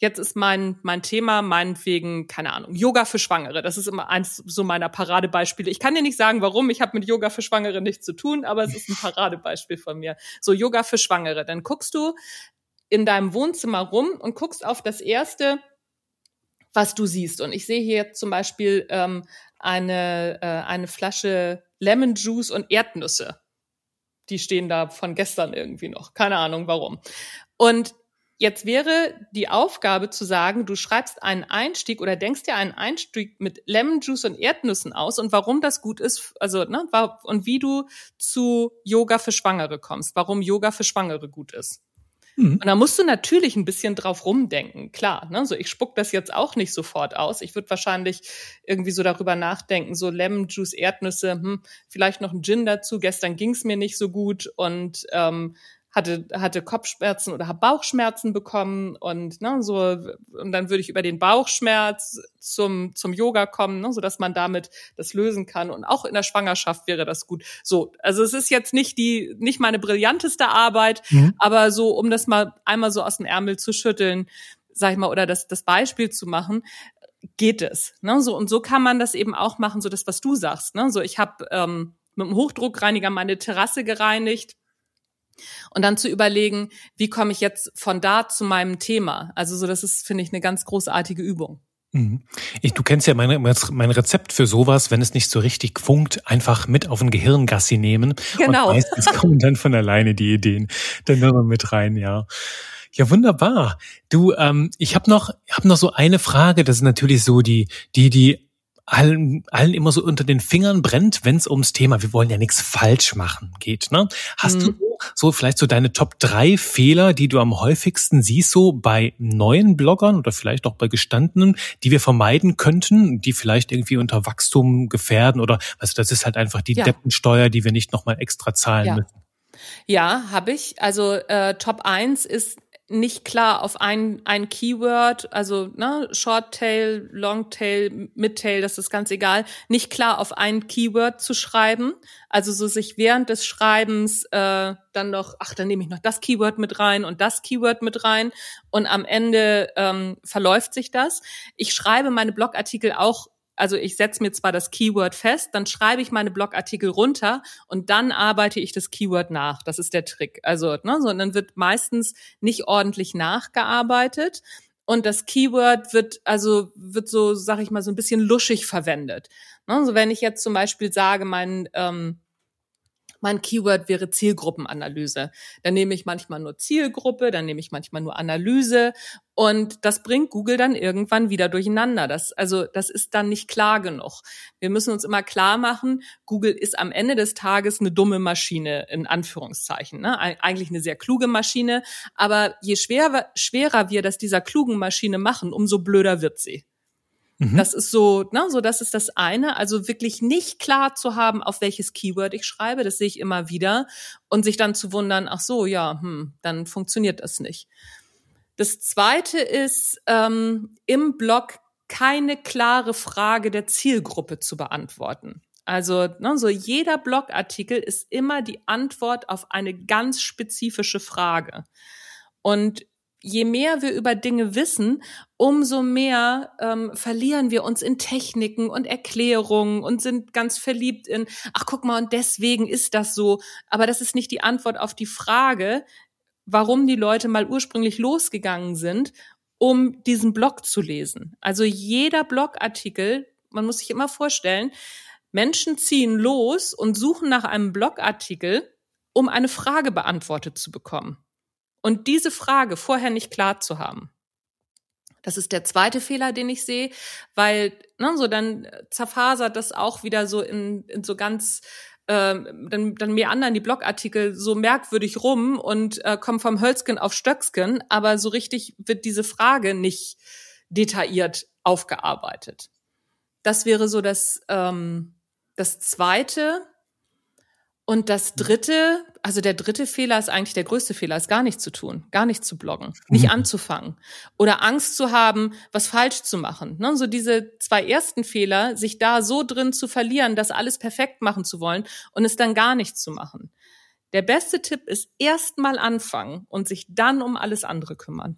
[SPEAKER 2] jetzt ist mein, mein Thema meinetwegen, keine Ahnung, Yoga für Schwangere. Das ist immer eins so meiner Paradebeispiele. Ich kann dir nicht sagen, warum. Ich habe mit Yoga für Schwangere nichts zu tun, aber es ist ein Paradebeispiel von mir. So, Yoga für Schwangere. Dann guckst du in deinem Wohnzimmer rum und guckst auf das erste, was du siehst. Und ich sehe hier zum Beispiel ähm, eine, äh, eine Flasche Lemon Juice und Erdnüsse. Die stehen da von gestern irgendwie noch. Keine Ahnung warum. Und Jetzt wäre die Aufgabe zu sagen, du schreibst einen Einstieg oder denkst dir einen Einstieg mit Lemon Juice und Erdnüssen aus und warum das gut ist, also ne, und wie du zu Yoga für Schwangere kommst, warum Yoga für Schwangere gut ist. Mhm. Und da musst du natürlich ein bisschen drauf rumdenken, klar. Ne? So, ich spuck das jetzt auch nicht sofort aus. Ich würde wahrscheinlich irgendwie so darüber nachdenken, so Lemon Juice, Erdnüsse, hm, vielleicht noch ein Gin dazu. Gestern ging's mir nicht so gut und ähm, hatte, hatte Kopfschmerzen oder habe Bauchschmerzen bekommen und ne, so und dann würde ich über den Bauchschmerz zum zum Yoga kommen, ne, so dass man damit das lösen kann und auch in der Schwangerschaft wäre das gut. So, also es ist jetzt nicht die nicht meine brillanteste Arbeit, mhm. aber so um das mal einmal so aus dem Ärmel zu schütteln, sag ich mal oder das das Beispiel zu machen, geht es. Ne? So und so kann man das eben auch machen, so das was du sagst. Ne? So ich habe ähm, mit dem Hochdruckreiniger meine Terrasse gereinigt und dann zu überlegen, wie komme ich jetzt von da zu meinem Thema? Also so, das ist, finde ich, eine ganz großartige Übung.
[SPEAKER 1] Mhm. Ich, du kennst ja mein, mein Rezept für sowas, wenn es nicht so richtig funkt, einfach mit auf ein Gehirngassi nehmen.
[SPEAKER 2] Genau.
[SPEAKER 1] Und meistens kommen dann von alleine die Ideen dann nur mit rein, ja. Ja, wunderbar. Du, ähm, ich habe noch, hab noch so eine Frage. Das ist natürlich so die, die, die allen, allen immer so unter den Fingern brennt, wenn es ums Thema, wir wollen ja nichts falsch machen geht. Ne? Hast mhm. du so vielleicht so deine Top drei Fehler, die du am häufigsten siehst, so bei neuen Bloggern oder vielleicht auch bei gestandenen, die wir vermeiden könnten, die vielleicht irgendwie unter Wachstum gefährden oder du, das ist halt einfach die ja. Deppensteuer, die wir nicht nochmal extra zahlen
[SPEAKER 2] ja.
[SPEAKER 1] müssen.
[SPEAKER 2] Ja, habe ich. Also äh, Top 1 ist nicht klar auf ein, ein Keyword, also ne, Short-Tail, Long-Tail, Mid-Tail, das ist ganz egal, nicht klar auf ein Keyword zu schreiben. Also so sich während des Schreibens äh, dann noch, ach, dann nehme ich noch das Keyword mit rein und das Keyword mit rein und am Ende ähm, verläuft sich das. Ich schreibe meine Blogartikel auch also ich setze mir zwar das Keyword fest, dann schreibe ich meine Blogartikel runter und dann arbeite ich das Keyword nach. Das ist der Trick. Also, ne, so, und dann wird meistens nicht ordentlich nachgearbeitet. Und das Keyword wird also wird so, sag ich mal, so ein bisschen luschig verwendet. Ne, also wenn ich jetzt zum Beispiel sage, mein ähm, mein Keyword wäre Zielgruppenanalyse. Dann nehme ich manchmal nur Zielgruppe, dann nehme ich manchmal nur Analyse und das bringt Google dann irgendwann wieder durcheinander. Das, also, das ist dann nicht klar genug. Wir müssen uns immer klar machen, Google ist am Ende des Tages eine dumme Maschine, in Anführungszeichen. Ne? Eigentlich eine sehr kluge Maschine. Aber je schwerer, schwerer wir das dieser klugen Maschine machen, umso blöder wird sie. Mhm. Das ist so, ne, so das ist das eine. Also wirklich nicht klar zu haben, auf welches Keyword ich schreibe, das sehe ich immer wieder. Und sich dann zu wundern, ach so, ja, hm, dann funktioniert das nicht. Das zweite ist, ähm, im Blog keine klare Frage der Zielgruppe zu beantworten. Also ne, so jeder Blogartikel ist immer die Antwort auf eine ganz spezifische Frage. Und je mehr wir über Dinge wissen, umso mehr ähm, verlieren wir uns in Techniken und Erklärungen und sind ganz verliebt in, ach guck mal, und deswegen ist das so. Aber das ist nicht die Antwort auf die Frage, warum die Leute mal ursprünglich losgegangen sind, um diesen Blog zu lesen. Also jeder Blogartikel, man muss sich immer vorstellen, Menschen ziehen los und suchen nach einem Blogartikel, um eine Frage beantwortet zu bekommen. Und diese Frage vorher nicht klar zu haben. Das ist der zweite Fehler, den ich sehe, weil ne, so dann zerfasert das auch wieder so in, in so ganz ähm, dann, dann mir anderen die Blogartikel so merkwürdig rum und äh, kommen vom Hölzken auf Stöcksken, aber so richtig wird diese Frage nicht detailliert aufgearbeitet. Das wäre so das, ähm, das Zweite. Und das dritte, also der dritte Fehler ist eigentlich der größte Fehler, ist gar nichts zu tun, gar nicht zu bloggen, nicht mhm. anzufangen oder Angst zu haben, was falsch zu machen. Ne? So diese zwei ersten Fehler, sich da so drin zu verlieren, das alles perfekt machen zu wollen und es dann gar nicht zu machen. Der beste Tipp ist erst mal anfangen und sich dann um alles andere kümmern.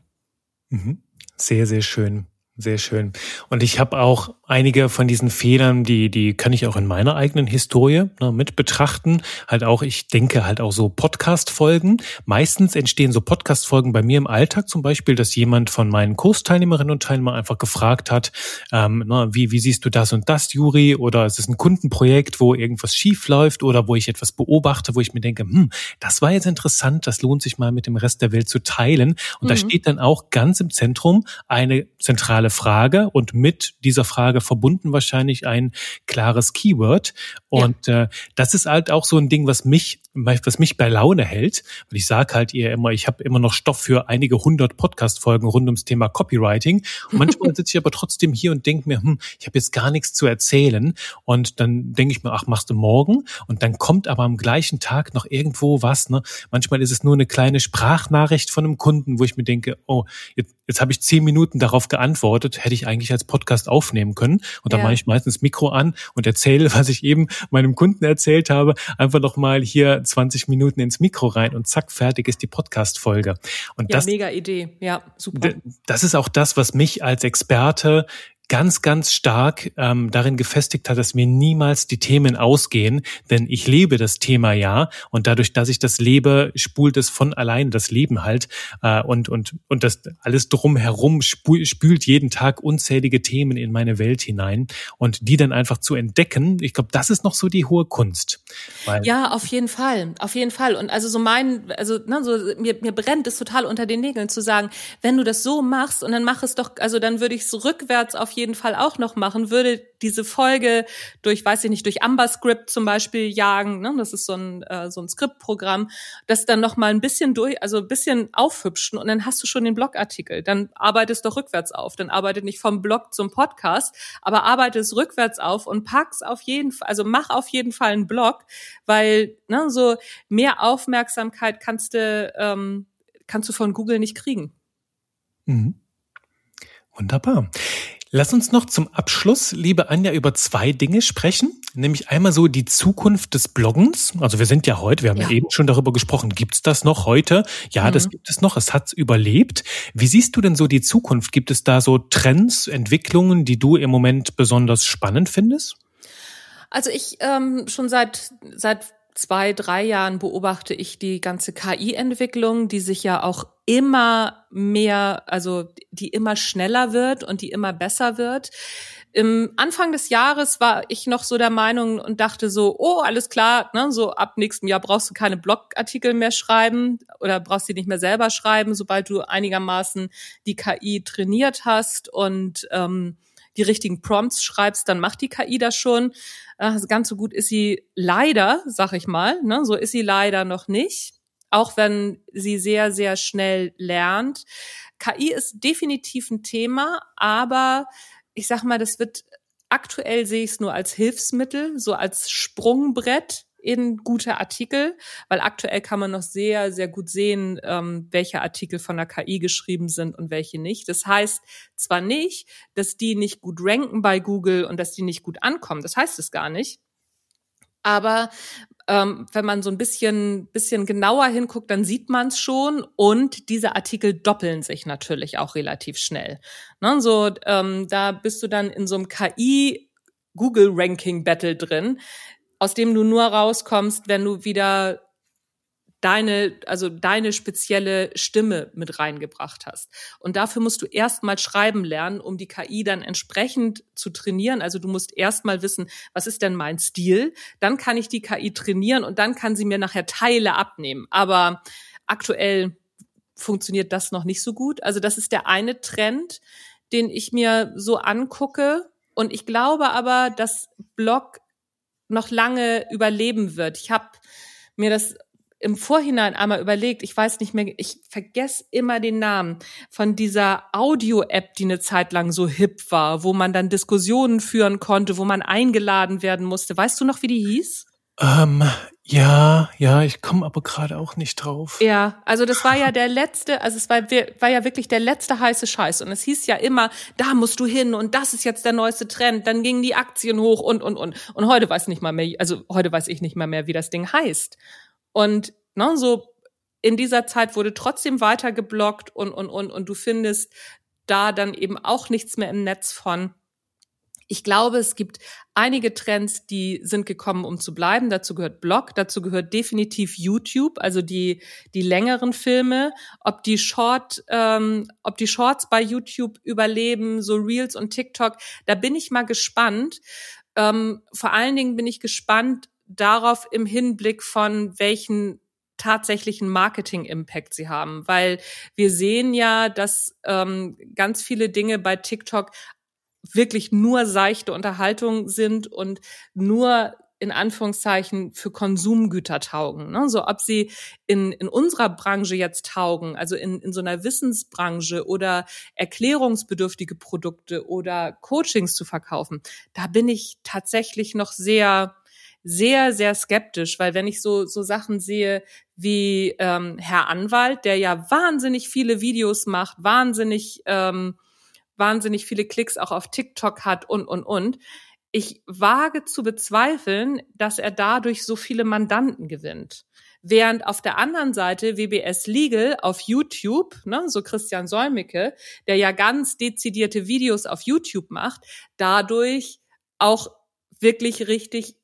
[SPEAKER 1] Mhm. Sehr, sehr schön. Sehr schön. Und ich habe auch einige von diesen Fehlern, die, die kann ich auch in meiner eigenen Historie ne, mit betrachten. Halt auch, ich denke halt auch so Podcast-Folgen. Meistens entstehen so Podcast-Folgen bei mir im Alltag zum Beispiel, dass jemand von meinen Kursteilnehmerinnen und Teilnehmern einfach gefragt hat, ähm, na, wie, wie siehst du das und das, Juri? Oder es ist ein Kundenprojekt, wo irgendwas schief läuft oder wo ich etwas beobachte, wo ich mir denke, hm, das war jetzt interessant, das lohnt sich mal mit dem Rest der Welt zu teilen. Und mhm. da steht dann auch ganz im Zentrum eine zentrale Frage und mit dieser Frage verbunden wahrscheinlich ein klares Keyword. Und ja. äh, das ist halt auch so ein Ding, was mich, was mich bei Laune hält. Und ich sage halt ihr immer, ich habe immer noch Stoff für einige hundert Podcast-Folgen rund ums Thema Copywriting. Und manchmal sitze ich aber trotzdem hier und denke mir, hm, ich habe jetzt gar nichts zu erzählen. Und dann denke ich mir, ach, machst du morgen? Und dann kommt aber am gleichen Tag noch irgendwo was. Ne? Manchmal ist es nur eine kleine Sprachnachricht von einem Kunden, wo ich mir denke, oh, jetzt, jetzt habe ich zehn Minuten darauf geantwortet, hätte ich eigentlich als Podcast aufnehmen können. Und dann ja. mache ich meistens Mikro an und erzähle, was ich eben meinem Kunden erzählt habe, einfach noch mal hier 20 Minuten ins Mikro rein und zack, fertig ist die Podcast-Folge. Und
[SPEAKER 2] ja,
[SPEAKER 1] das,
[SPEAKER 2] mega Idee. Ja, super.
[SPEAKER 1] Das ist auch das, was mich als Experte ganz, ganz stark ähm, darin gefestigt hat, dass mir niemals die Themen ausgehen, denn ich lebe das Thema ja und dadurch, dass ich das lebe, spult es von allein das Leben halt äh, und und und das alles drumherum spül, spült jeden Tag unzählige Themen in meine Welt hinein und die dann einfach zu entdecken, ich glaube, das ist noch so die hohe Kunst.
[SPEAKER 2] ja, auf jeden Fall, auf jeden Fall und also so mein, also ne, so mir mir brennt es total unter den Nägeln zu sagen, wenn du das so machst und dann mach es doch, also dann würde ich es rückwärts auf jeden jeden Fall auch noch machen, würde diese Folge durch, weiß ich nicht, durch Amberscript zum Beispiel jagen, ne? das ist so ein, äh, so ein Skriptprogramm, das dann noch mal ein bisschen durch, also ein bisschen aufhübschen und dann hast du schon den Blogartikel. Dann arbeitest doch rückwärts auf. Dann arbeitet nicht vom Blog zum Podcast, aber arbeite es rückwärts auf und pack's auf jeden Fall, also mach auf jeden Fall einen Blog, weil ne, so mehr Aufmerksamkeit kannst du, ähm, kannst du von Google nicht kriegen.
[SPEAKER 1] Mhm. Wunderbar. Lass uns noch zum Abschluss, liebe Anja, über zwei Dinge sprechen. Nämlich einmal so die Zukunft des Bloggens. Also wir sind ja heute, wir haben ja, ja eben schon darüber gesprochen, gibt's das noch heute? Ja, mhm. das gibt es noch, es hat überlebt. Wie siehst du denn so die Zukunft? Gibt es da so Trends, Entwicklungen, die du im Moment besonders spannend findest?
[SPEAKER 2] Also ich ähm, schon seit seit zwei, drei Jahren beobachte ich die ganze KI-Entwicklung, die sich ja auch immer mehr, also die immer schneller wird und die immer besser wird. Im Anfang des Jahres war ich noch so der Meinung und dachte so, oh, alles klar, ne, so ab nächstem Jahr brauchst du keine Blogartikel mehr schreiben oder brauchst sie nicht mehr selber schreiben, sobald du einigermaßen die KI trainiert hast und ähm, die richtigen Prompts schreibst, dann macht die KI das schon. Äh, ganz so gut ist sie leider, sag ich mal, ne? so ist sie leider noch nicht, auch wenn sie sehr, sehr schnell lernt. KI ist definitiv ein Thema, aber ich sag mal, das wird aktuell sehe ich es nur als Hilfsmittel, so als Sprungbrett in gute Artikel, weil aktuell kann man noch sehr, sehr gut sehen, ähm, welche Artikel von der KI geschrieben sind und welche nicht. Das heißt zwar nicht, dass die nicht gut ranken bei Google und dass die nicht gut ankommen, das heißt es gar nicht. Aber ähm, wenn man so ein bisschen, bisschen genauer hinguckt, dann sieht man es schon. Und diese Artikel doppeln sich natürlich auch relativ schnell. Ne, so, ähm, da bist du dann in so einem KI Google Ranking Battle drin aus dem du nur rauskommst, wenn du wieder deine, also deine spezielle Stimme mit reingebracht hast. Und dafür musst du erstmal schreiben lernen, um die KI dann entsprechend zu trainieren. Also du musst erstmal wissen, was ist denn mein Stil? Dann kann ich die KI trainieren und dann kann sie mir nachher Teile abnehmen. Aber aktuell funktioniert das noch nicht so gut. Also das ist der eine Trend, den ich mir so angucke. Und ich glaube aber, dass Blog noch lange überleben wird. Ich habe mir das im Vorhinein einmal überlegt, ich weiß nicht mehr, ich vergesse immer den Namen von dieser Audio-App, die eine Zeit lang so hip war, wo man dann Diskussionen führen konnte, wo man eingeladen werden musste. Weißt du noch, wie die hieß?
[SPEAKER 1] Ähm, ja, ja, ich komme aber gerade auch nicht drauf.
[SPEAKER 2] Ja, also das war ja der letzte, also es war, war ja wirklich der letzte heiße Scheiß. Und es hieß ja immer, da musst du hin und das ist jetzt der neueste Trend. Dann gingen die Aktien hoch und, und, und. Und heute weiß nicht mal mehr, also heute weiß ich nicht mal mehr, wie das Ding heißt. Und ne, so in dieser Zeit wurde trotzdem weiter geblockt und, und, und, und du findest da dann eben auch nichts mehr im Netz von. Ich glaube, es gibt einige Trends, die sind gekommen, um zu bleiben. Dazu gehört Blog, dazu gehört definitiv YouTube, also die die längeren Filme. Ob die Short, ähm, ob die Shorts bei YouTube überleben, so Reels und TikTok, da bin ich mal gespannt. Ähm, vor allen Dingen bin ich gespannt darauf im Hinblick von welchen tatsächlichen Marketing-Impact sie haben, weil wir sehen ja, dass ähm, ganz viele Dinge bei TikTok wirklich nur seichte Unterhaltung sind und nur in Anführungszeichen für Konsumgüter taugen. Ne? So ob sie in, in unserer Branche jetzt taugen, also in, in so einer Wissensbranche oder erklärungsbedürftige Produkte oder Coachings zu verkaufen, da bin ich tatsächlich noch sehr sehr, sehr skeptisch, weil wenn ich so, so Sachen sehe wie ähm, Herr Anwalt, der ja wahnsinnig viele Videos macht, wahnsinnig ähm, wahnsinnig viele Klicks auch auf TikTok hat und, und, und. Ich wage zu bezweifeln, dass er dadurch so viele Mandanten gewinnt. Während auf der anderen Seite WBS Legal auf YouTube, ne, so Christian Solmecke, der ja ganz dezidierte Videos auf YouTube macht, dadurch auch wirklich richtig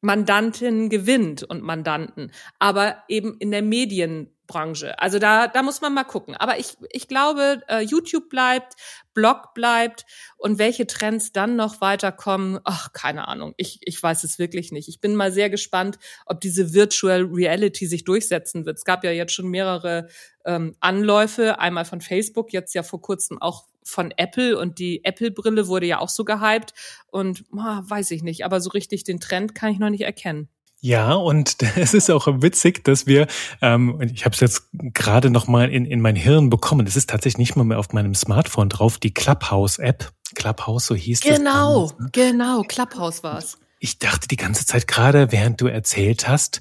[SPEAKER 2] Mandantinnen gewinnt und Mandanten, aber eben in der Medien Branche. Also da, da muss man mal gucken. Aber ich, ich glaube, äh, YouTube bleibt, Blog bleibt und welche Trends dann noch weiterkommen, ach, keine Ahnung. Ich, ich weiß es wirklich nicht. Ich bin mal sehr gespannt, ob diese Virtual Reality sich durchsetzen wird. Es gab ja jetzt schon mehrere ähm, Anläufe, einmal von Facebook, jetzt ja vor kurzem auch von Apple und die Apple-Brille wurde ja auch so gehypt und oh, weiß ich nicht, aber so richtig den Trend kann ich noch nicht erkennen.
[SPEAKER 1] Ja, und es ist auch witzig, dass wir, ähm, ich habe es jetzt gerade noch mal in, in mein Hirn bekommen. Es ist tatsächlich nicht mal mehr auf meinem Smartphone drauf, die Clubhouse-App. Clubhouse, so hieß
[SPEAKER 2] genau, das. Genau, ne? genau, Clubhouse war's.
[SPEAKER 1] Ich dachte die ganze Zeit gerade, während du erzählt hast,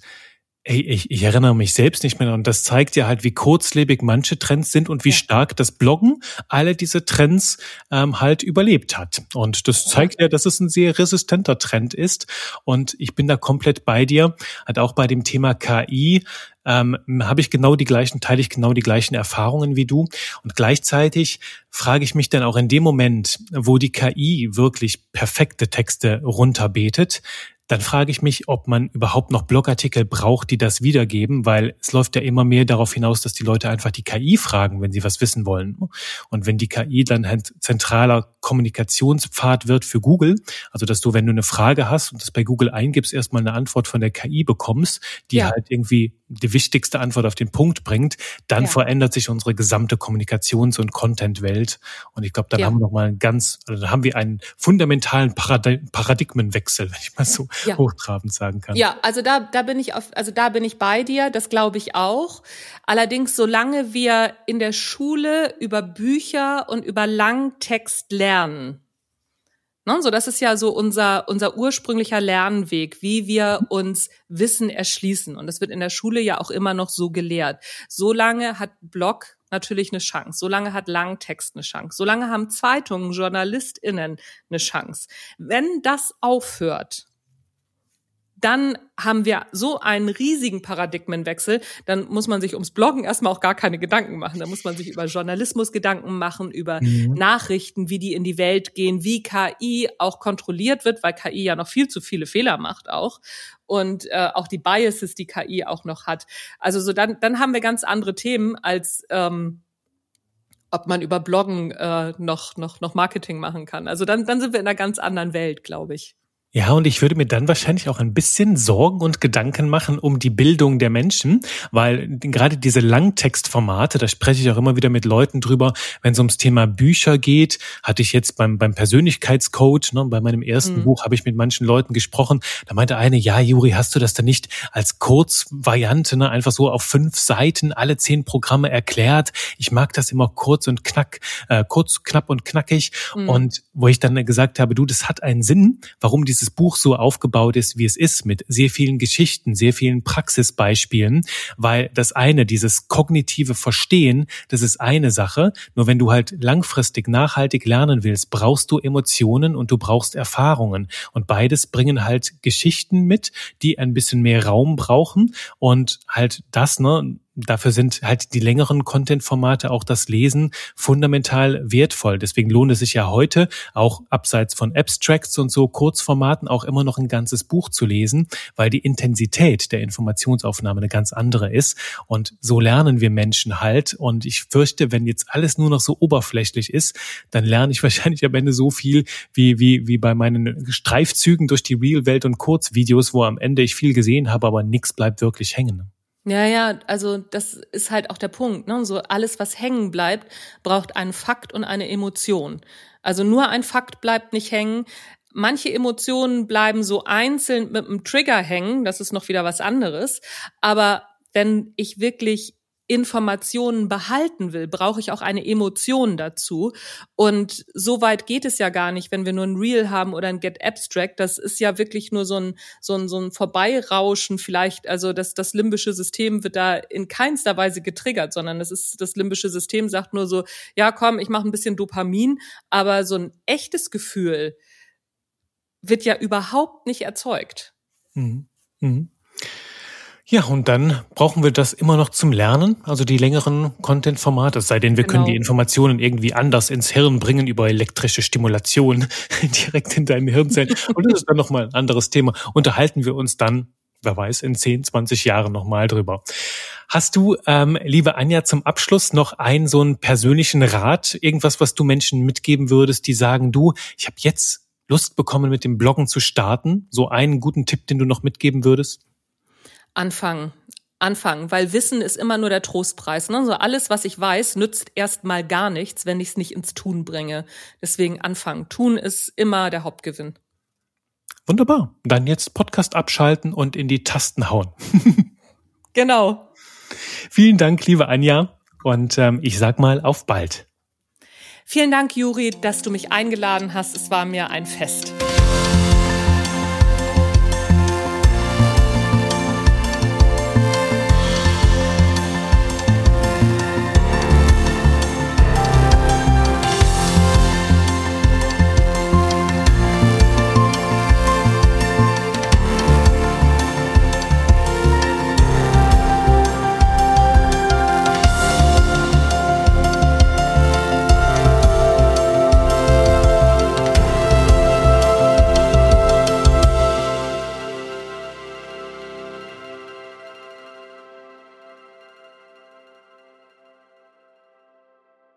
[SPEAKER 1] Ey, ich, ich erinnere mich selbst nicht mehr und das zeigt ja halt, wie kurzlebig manche Trends sind und wie stark das Bloggen alle diese Trends ähm, halt überlebt hat. Und das zeigt ja, dass es ein sehr resistenter Trend ist. Und ich bin da komplett bei dir. Hat auch bei dem Thema KI ähm, habe ich genau die gleichen, teile ich genau die gleichen Erfahrungen wie du. Und gleichzeitig frage ich mich dann auch in dem Moment, wo die KI wirklich perfekte Texte runterbetet, dann frage ich mich, ob man überhaupt noch Blogartikel braucht, die das wiedergeben, weil es läuft ja immer mehr darauf hinaus, dass die Leute einfach die KI fragen, wenn sie was wissen wollen. Und wenn die KI dann ein zentraler Kommunikationspfad wird für Google, also dass du, wenn du eine Frage hast und das bei Google eingibst, erstmal eine Antwort von der KI bekommst, die ja. halt irgendwie die wichtigste Antwort auf den Punkt bringt, dann ja. verändert sich unsere gesamte Kommunikations- und Content-Welt. Und ich glaube, dann ja. haben wir nochmal einen ganz, also dann haben wir einen fundamentalen Paradigmenwechsel, wenn ich mal so ja. hochtrabend sagen kann.
[SPEAKER 2] Ja, also da, da bin ich auf, also da bin ich bei dir, das glaube ich auch. Allerdings, solange wir in der Schule über Bücher und über Langtext lernen, Ne? So, das ist ja so unser, unser ursprünglicher Lernweg, wie wir uns Wissen erschließen. Und das wird in der Schule ja auch immer noch so gelehrt. Solange hat Blog natürlich eine Chance. Solange hat Langtext eine Chance. Solange haben Zeitungen, JournalistInnen eine Chance. Wenn das aufhört, dann haben wir so einen riesigen Paradigmenwechsel, dann muss man sich ums Bloggen erstmal auch gar keine Gedanken machen. Dann muss man sich über Journalismus Gedanken machen, über mhm. Nachrichten, wie die in die Welt gehen, wie KI auch kontrolliert wird, weil KI ja noch viel zu viele Fehler macht auch und äh, auch die Biases, die KI auch noch hat. Also so dann, dann haben wir ganz andere Themen als ähm, ob man über Bloggen äh, noch noch noch Marketing machen kann. Also dann dann sind wir in einer ganz anderen Welt, glaube ich.
[SPEAKER 1] Ja, und ich würde mir dann wahrscheinlich auch ein bisschen Sorgen und Gedanken machen um die Bildung der Menschen, weil gerade diese Langtextformate, da spreche ich auch immer wieder mit Leuten drüber, wenn es ums Thema Bücher geht, hatte ich jetzt beim, beim Persönlichkeitscoach, ne, bei meinem ersten mhm. Buch habe ich mit manchen Leuten gesprochen, da meinte eine, ja, Juri, hast du das denn nicht als Kurzvariante, ne, einfach so auf fünf Seiten alle zehn Programme erklärt? Ich mag das immer kurz und knack, äh, kurz, knapp und knackig. Mhm. Und wo ich dann gesagt habe, du, das hat einen Sinn, warum diese dieses Buch so aufgebaut ist, wie es ist, mit sehr vielen Geschichten, sehr vielen Praxisbeispielen, weil das eine, dieses kognitive Verstehen, das ist eine Sache. Nur wenn du halt langfristig nachhaltig lernen willst, brauchst du Emotionen und du brauchst Erfahrungen. Und beides bringen halt Geschichten mit, die ein bisschen mehr Raum brauchen und halt das, ne, dafür sind halt die längeren Content-Formate, auch das Lesen, fundamental wertvoll. Deswegen lohnt es sich ja heute, auch abseits von Abstracts und so Kurzformaten, auch immer noch ein ganzes Buch zu lesen, weil die Intensität der Informationsaufnahme eine ganz andere ist. Und so lernen wir Menschen halt. Und ich fürchte, wenn jetzt alles nur noch so oberflächlich ist, dann lerne ich wahrscheinlich am Ende so viel wie, wie, wie bei meinen Streifzügen durch die Real-Welt und Kurzvideos, wo am Ende ich viel gesehen habe, aber nichts bleibt wirklich hängen.
[SPEAKER 2] Ja, ja, also das ist halt auch der Punkt. Ne? So alles, was hängen bleibt, braucht einen Fakt und eine Emotion. Also nur ein Fakt bleibt nicht hängen. Manche Emotionen bleiben so einzeln mit einem Trigger hängen. Das ist noch wieder was anderes. Aber wenn ich wirklich Informationen behalten will, brauche ich auch eine Emotion dazu. Und so weit geht es ja gar nicht, wenn wir nur ein Reel haben oder ein Get Abstract. Das ist ja wirklich nur so ein, so ein, so ein Vorbeirauschen vielleicht. Also das, das limbische System wird da in keinster Weise getriggert, sondern das ist, das limbische System sagt nur so, ja komm, ich mache ein bisschen Dopamin, aber so ein echtes Gefühl wird ja überhaupt nicht erzeugt. Mhm. Mhm.
[SPEAKER 1] Ja, und dann brauchen wir das immer noch zum Lernen, also die längeren Content-Formate, es sei denn, wir genau. können die Informationen irgendwie anders ins Hirn bringen über elektrische Stimulation direkt in deinen Hirnzellen. Und das ist dann nochmal ein anderes Thema. Unterhalten wir uns dann, wer weiß, in 10, 20 Jahren nochmal drüber. Hast du, ähm, liebe Anja, zum Abschluss noch einen so einen persönlichen Rat, irgendwas, was du Menschen mitgeben würdest, die sagen, du, ich habe jetzt Lust bekommen, mit dem Bloggen zu starten? So einen guten Tipp, den du noch mitgeben würdest?
[SPEAKER 2] Anfangen. Anfangen, weil Wissen ist immer nur der Trostpreis. Ne? So alles, was ich weiß, nützt erstmal gar nichts, wenn ich es nicht ins Tun bringe. Deswegen anfangen. Tun ist immer der Hauptgewinn.
[SPEAKER 1] Wunderbar. Dann jetzt Podcast abschalten und in die Tasten hauen.
[SPEAKER 2] genau.
[SPEAKER 1] Vielen Dank, liebe Anja. Und ähm, ich sag mal auf bald.
[SPEAKER 2] Vielen Dank, Juri, dass du mich eingeladen hast. Es war mir ein Fest.